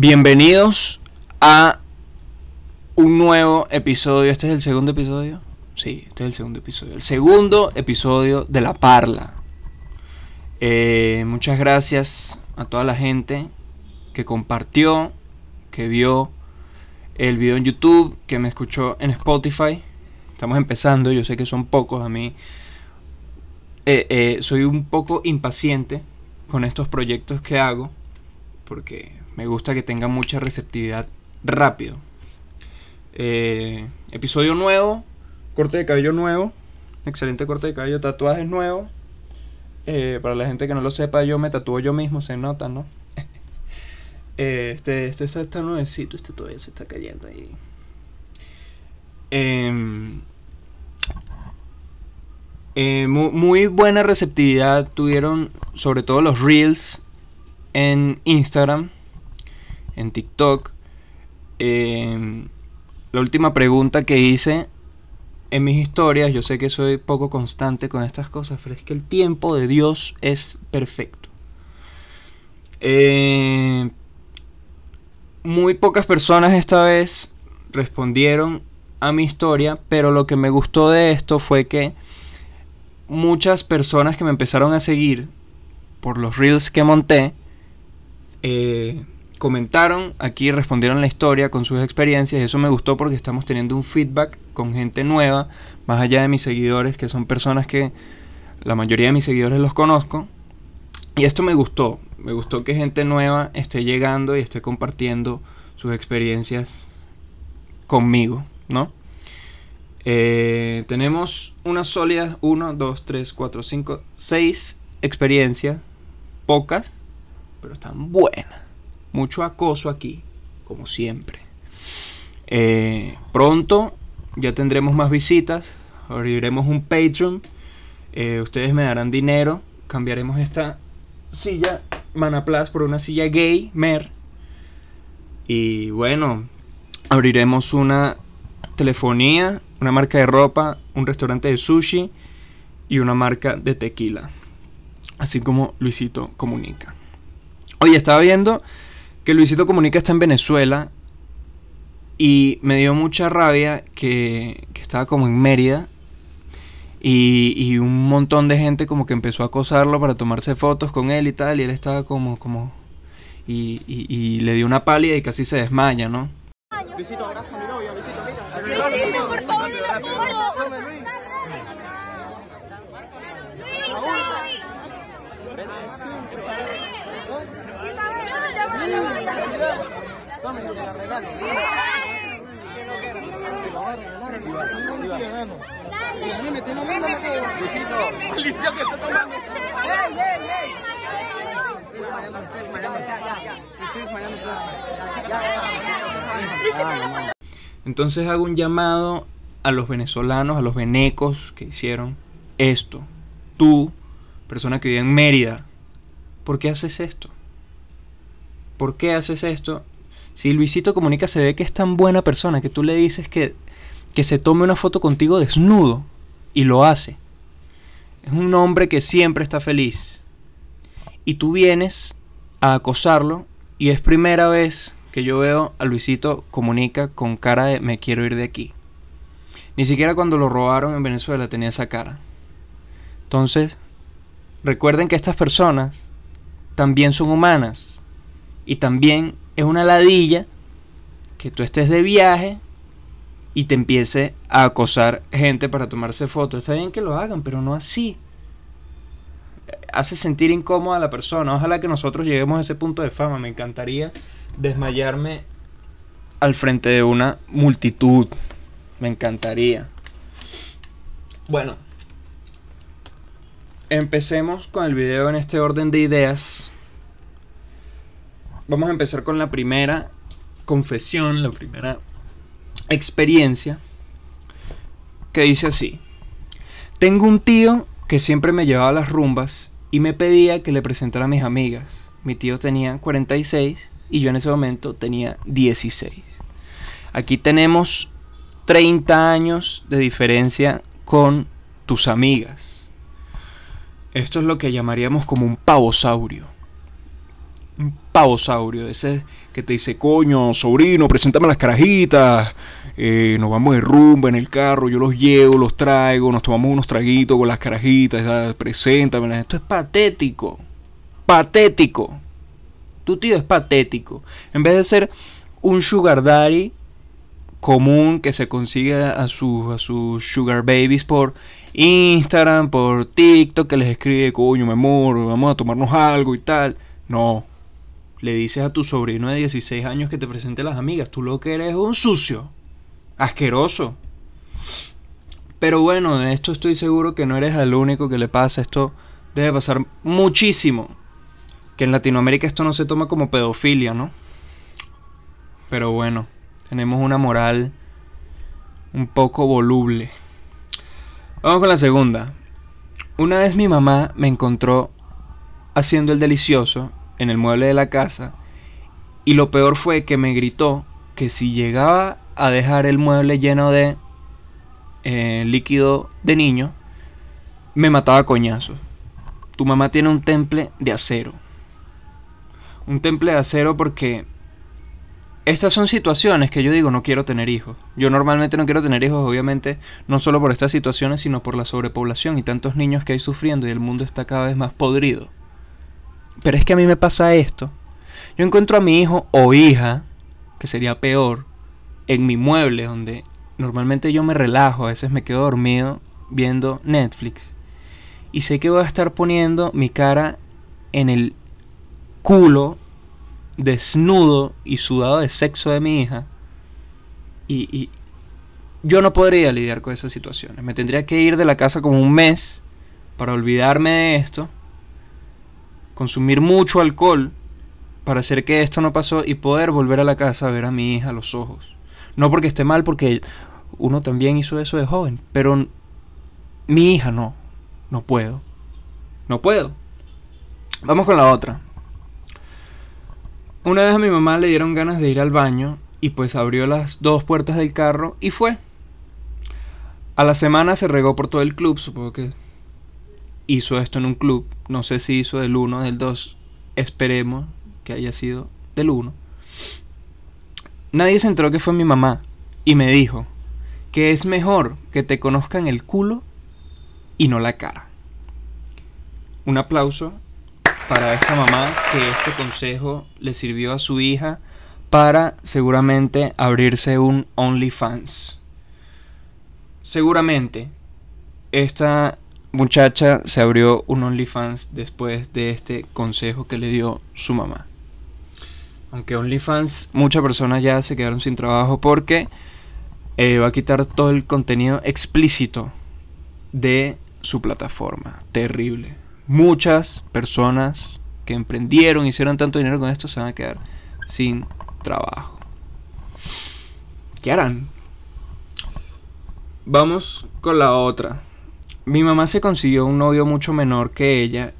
Bienvenidos a un nuevo episodio. ¿Este es el segundo episodio? Sí, este es el segundo episodio. El segundo episodio de La Parla. Eh, muchas gracias a toda la gente que compartió, que vio el video en YouTube, que me escuchó en Spotify. Estamos empezando, yo sé que son pocos a mí. eh, eh, soy un poco impaciente con estos proyectos que hago porque me gusta que tenga mucha receptividad rápido. Eh, episodio nuevo, corte de cabello nuevo, excelente corte de cabello, tatuajes nuevos. Eh, para la gente que no lo sepa, yo me tatúo yo mismo, se nota, ¿no? Eh, este, este está, nuevecito, este todavía se está cayendo ahí. Em, mu- muy buena receptividad tuvieron sobre todo los reels en Instagram, en TikTok. Eh, la última pregunta que hice en mis historias, yo sé que soy poco constante con estas cosas, pero es que el tiempo de Dios es perfecto. Eh, muy pocas personas esta vez respondieron a mi historia, pero lo que me gustó de esto fue que muchas personas que me empezaron a seguir por los reels que monté, eh, comentaron aquí, respondieron la historia con sus experiencias eso me gustó porque estamos teniendo un feedback con gente nueva, más allá de mis seguidores, que son personas que la mayoría de mis seguidores los conozco. Y esto me gustó, me gustó que gente nueva esté llegando y esté compartiendo sus experiencias conmigo, ¿no? Eh, tenemos unas sólidas 1, 2, 3, 4, 5, 6 experiencias, pocas, pero están buenas. Mucho acoso aquí, como siempre. Eh, pronto ya tendremos más visitas, abriremos un Patreon, eh, ustedes me darán dinero, cambiaremos esta silla Manaplas por una silla gay, mer. Y bueno, abriremos una telefonía, una marca de ropa, un restaurante de sushi y una marca de tequila. Así como Luisito Comunica. Oye, estaba viendo que Luisito Comunica está en Venezuela y me dio mucha rabia que, que estaba como en Mérida y, y un montón de gente como que empezó a acosarlo para tomarse fotos con él y tal y él estaba como, como... Y, y- y le dio una pálida y casi se desmaya, ¿no? Luisito, abraza a mi novia, Luisito, mira. Luisito, por favor, una foto. Tome, se la regalo. Se la va a regalar. Sí, va, sí, va. Y a mí me tiene linda la cosa. Luisito. Luisito que está tomando. ¡Ey, ey, ey! Estoy desmayando, estoy desmayando. Estoy desmayando, claro. Entonces hago un llamado a los venezolanos, a los venecos que hicieron esto. Tú, persona que vive en Mérida, ¿por qué haces esto? ¿Por qué haces esto? Si Luisito Comunica se ve que es tan buena persona que tú le dices que, que se tome una foto contigo desnudo y lo hace. Es un hombre que siempre está feliz. Y tú vienes a acosarlo y es primera vez que yo veo a Luisito Comunica con cara de me quiero ir de aquí. Ni siquiera cuando lo robaron en Venezuela tenía esa cara. Entonces, recuerden que estas personas también son humanas. Y también es una ladilla que tú estés de viaje y te empiece a acosar gente para tomarse fotos. Está bien que lo hagan, pero no así. Hace sentir incómoda a la persona. Ojalá que nosotros lleguemos a ese punto de fama. Me encantaría desmayarme al frente de una multitud. Me encantaría. Bueno, empecemos con el video en este orden de ideas. Vamos a empezar con la primera confesión, la primera experiencia, que dice así. Tengo un tío que siempre me llevaba a las rumbas y me pedía que le presentara a mis amigas. Mi tío tenía 46 y yo en ese momento tenía 16. Aquí tenemos 30 años de diferencia con tus amigas. Esto es lo que llamaríamos como un pavosaurio. Un pavosaurio, ese que te dice, coño, sobrino, preséntame las carajitas. Eh, nos vamos de rumba en el carro, yo los llevo, los traigo, nos tomamos unos traguitos con las carajitas, ya, preséntame. Esto es patético. Patético. Tu tío es patético. En vez de ser un sugar daddy común que se consigue a sus a sus sugar babies por Instagram, por TikTok, que les escribe, coño, mi amor, vamos a tomarnos algo y tal. No. Le dices a tu sobrino de 16 años que te presente las amigas. Tú lo que eres es un sucio. Asqueroso. Pero bueno, de esto estoy seguro que no eres el único que le pasa. Esto debe pasar muchísimo. Que en Latinoamérica esto no se toma como pedofilia, ¿no? Pero bueno, tenemos una moral un poco voluble. Vamos con la segunda. Una vez mi mamá me encontró haciendo el delicioso en el mueble de la casa y lo peor fue que me gritó que si llegaba a dejar el mueble lleno de eh, líquido de niño, me mataba a coñazos. Tu mamá tiene un temple de acero. Un temple de acero porque estas son situaciones que yo digo no quiero tener hijos. Yo normalmente no quiero tener hijos, obviamente, no solo por estas situaciones, sino por la sobrepoblación y tantos niños que hay sufriendo y el mundo está cada vez más podrido. Pero es que a mí me pasa esto. Yo encuentro a mi hijo o hija, que sería peor, en mi mueble donde normalmente yo me relajo, a veces me quedo dormido viendo Netflix. Y sé que voy a estar poniendo mi cara en el culo desnudo y sudado de sexo de mi hija. Y, y, yo no podría lidiar con esas situaciones. Me tendría que ir de la casa como un mes para olvidarme de esto. Consumir mucho alcohol para hacer que esto no pasó y poder volver a la casa a ver a mi hija los ojos. No porque esté mal, porque uno también hizo eso de joven. Pero mi hija no. No puedo. No puedo. Vamos con la otra. Una vez a mi mamá le dieron ganas de ir al baño y pues abrió las dos puertas del carro y fue. A la semana se regó por todo el club, supongo que hizo esto en un club, no sé si hizo del 1 del 2, esperemos que haya sido del 1. Nadie se enteró que fue mi mamá y me dijo que es mejor que te conozcan el culo y no la cara. Un aplauso para esta mamá que este consejo le sirvió a su hija para seguramente abrirse un OnlyFans. Seguramente esta muchacha se abrió un OnlyFans después de este consejo que le dio su mamá. Aunque OnlyFans muchas personas ya se quedaron sin trabajo porque eh, va a quitar todo el contenido explícito de su plataforma. Terrible muchas personas que emprendieron, hicieron tanto dinero con esto, se van a quedar sin trabajo. ¿Qué harán? Vamos con la otra. Mi mamá se consiguió un novio mucho menor que ella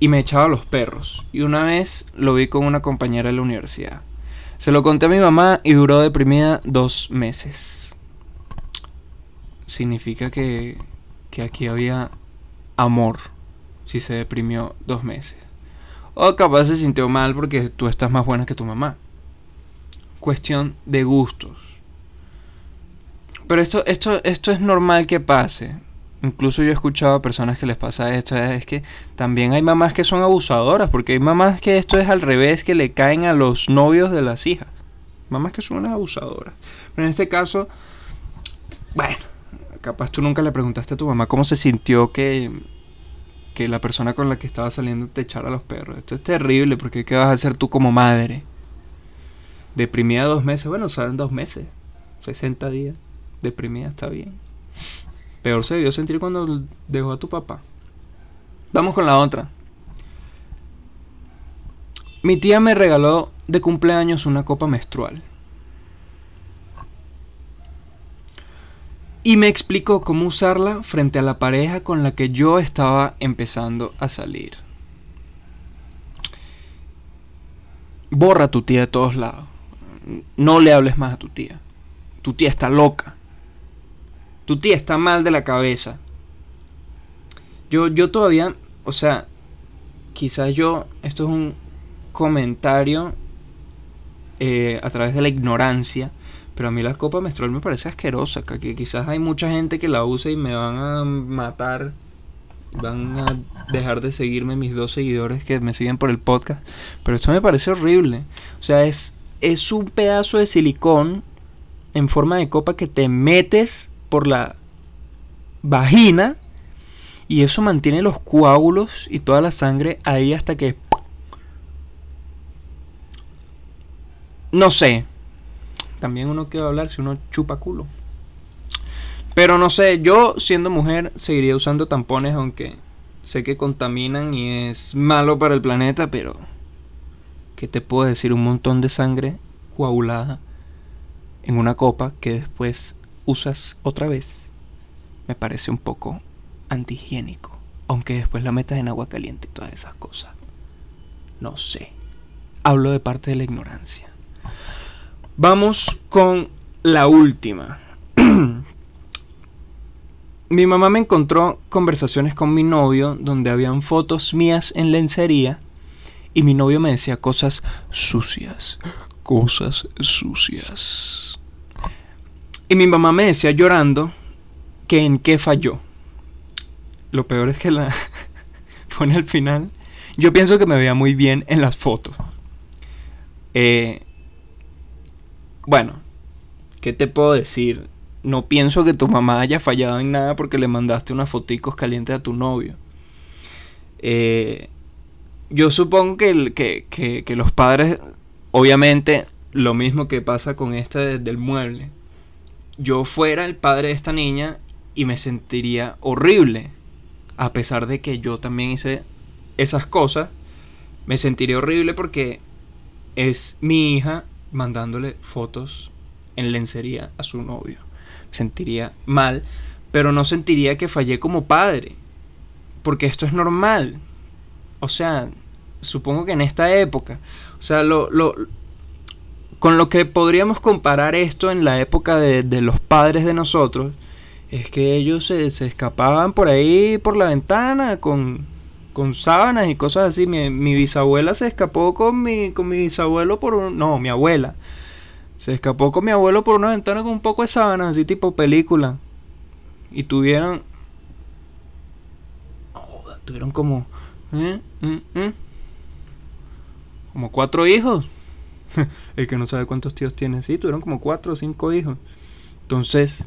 y me echaba los perros. Y una vez lo vi con una compañera de la universidad. Se lo conté a mi mamá y duró deprimida dos meses. Significa que, que aquí había amor si se deprimió dos meses. O capaz se sintió mal porque tú estás más buena que tu mamá. Cuestión de gustos. Pero esto, esto, esto es normal que pase. Incluso yo he escuchado a personas que les pasa esto. Es que también hay mamás que son abusadoras. Porque hay mamás que esto es al revés, que le caen a los novios de las hijas. Mamás que son unas abusadoras. Pero en este caso, bueno, capaz tú nunca le preguntaste a tu mamá cómo se sintió que que la persona con la que estaba saliendo te echara a los perros. Esto es terrible porque ¿qué vas a hacer tú como madre? Deprimida dos meses, bueno, son dos meses, 60 días. Deprimida está bien. Peor se debió sentir cuando dejó a tu papá. Vamos con la otra. Mi tía me regaló de cumpleaños una copa menstrual. Y me explicó cómo usarla frente a la pareja con la que yo estaba empezando a salir. Borra a tu tía de todos lados. No le hables más a tu tía. Tu tía está loca. Tu tía está mal de la cabeza. Yo, yo todavía, o sea, quizás yo, esto es un comentario eh, a través de la ignorancia, pero a mí la copa menstrual me parece asquerosa, que quizás hay mucha gente que la usa y me van a matar, van a dejar de seguirme mis dos seguidores que me siguen por el podcast, pero esto me parece horrible. O sea, es, es un pedazo de silicón en forma de copa que te metes por la vagina y eso mantiene los coágulos y toda la sangre ahí hasta que... No sé, también uno quiere hablar si uno chupa culo. Pero no sé, yo siendo mujer seguiría usando tampones aunque sé que contaminan y es malo para el planeta, pero ¿qué te puedo decir? Un montón de sangre coagulada en una copa que después usas otra vez. Me parece un poco antihigiénico, aunque después la metas en agua caliente y todas esas cosas. No sé. Hablo de parte de la ignorancia. Vamos con la última. mi mamá me encontró conversaciones con mi novio donde habían fotos mías en lencería y mi novio me decía cosas sucias, cosas sucias. Y mi mamá me decía llorando que en qué falló. Lo peor es que la pone al final. Yo pienso que me veía muy bien en las fotos. Eh, bueno, ¿qué te puedo decir? No pienso que tu mamá haya fallado en nada porque le mandaste unas foticos calientes a tu novio. Eh, yo supongo que, que, que, los padres, obviamente, lo mismo que pasa con esta del mueble. Yo fuera el padre de esta niña y me sentiría horrible. A pesar de que yo también hice esas cosas, me sentiría horrible porque es mi hija mandándole fotos en lencería a su novio. sentiría mal, pero no sentiría que fallé como padre, porque esto es normal. O sea, supongo que en esta época, o sea, lo, lo con lo que podríamos comparar esto en la época de, de los padres de nosotros, es que ellos se, se, escapaban por ahí por la ventana con, con sábanas y cosas así. Mi, bisabuela se escapó con mi, con mi bisabuelo por un... No, mi abuela. Se escapó con mi abuelo por una ventana con un poco de sábanas, así tipo película. Y tuvieron... tuvieron como... ¿eh? ¿Eh? ¿Eh? Como cuatro hijos. El que no sabe cuántos tíos tiene. Sí, tuvieron como cuatro o cinco hijos. Entonces...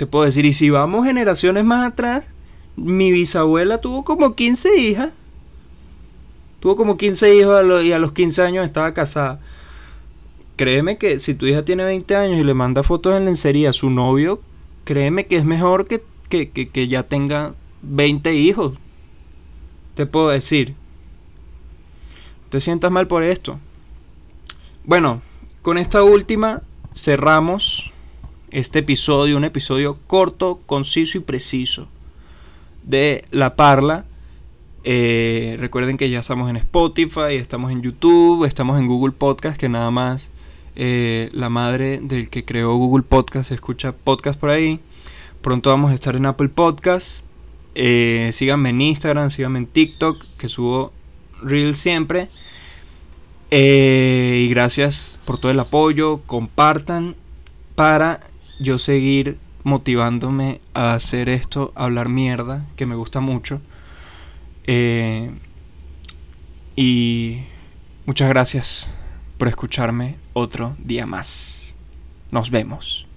Te puedo decir, y si vamos generaciones más atrás, mi bisabuela tuvo como 15 hijas. Tuvo como 15 hijos y a los 15 años estaba casada. Créeme que si tu hija tiene 20 años y le manda fotos en lencería a su novio, créeme que es mejor que, que, que ya tenga 20 hijos. Te puedo decir. Te sientas mal por esto. Bueno, con esta última cerramos este episodio, un episodio corto, conciso y preciso de La Parla. Eh, recuerden que ya estamos en Spotify, estamos en YouTube, estamos en Google Podcast, que nada más eh, la madre del que creó Google Podcast escucha podcast por ahí. Pronto vamos a estar en Apple Podcast. Eh, síganme en Instagram, síganme en TikTok, que subo Reels siempre. Y gracias por todo el apoyo. Compartan para yo seguir motivándome a hacer esto, a hablar mierda, que me gusta mucho. Eh, y muchas gracias por escucharme otro día más. Nos vemos.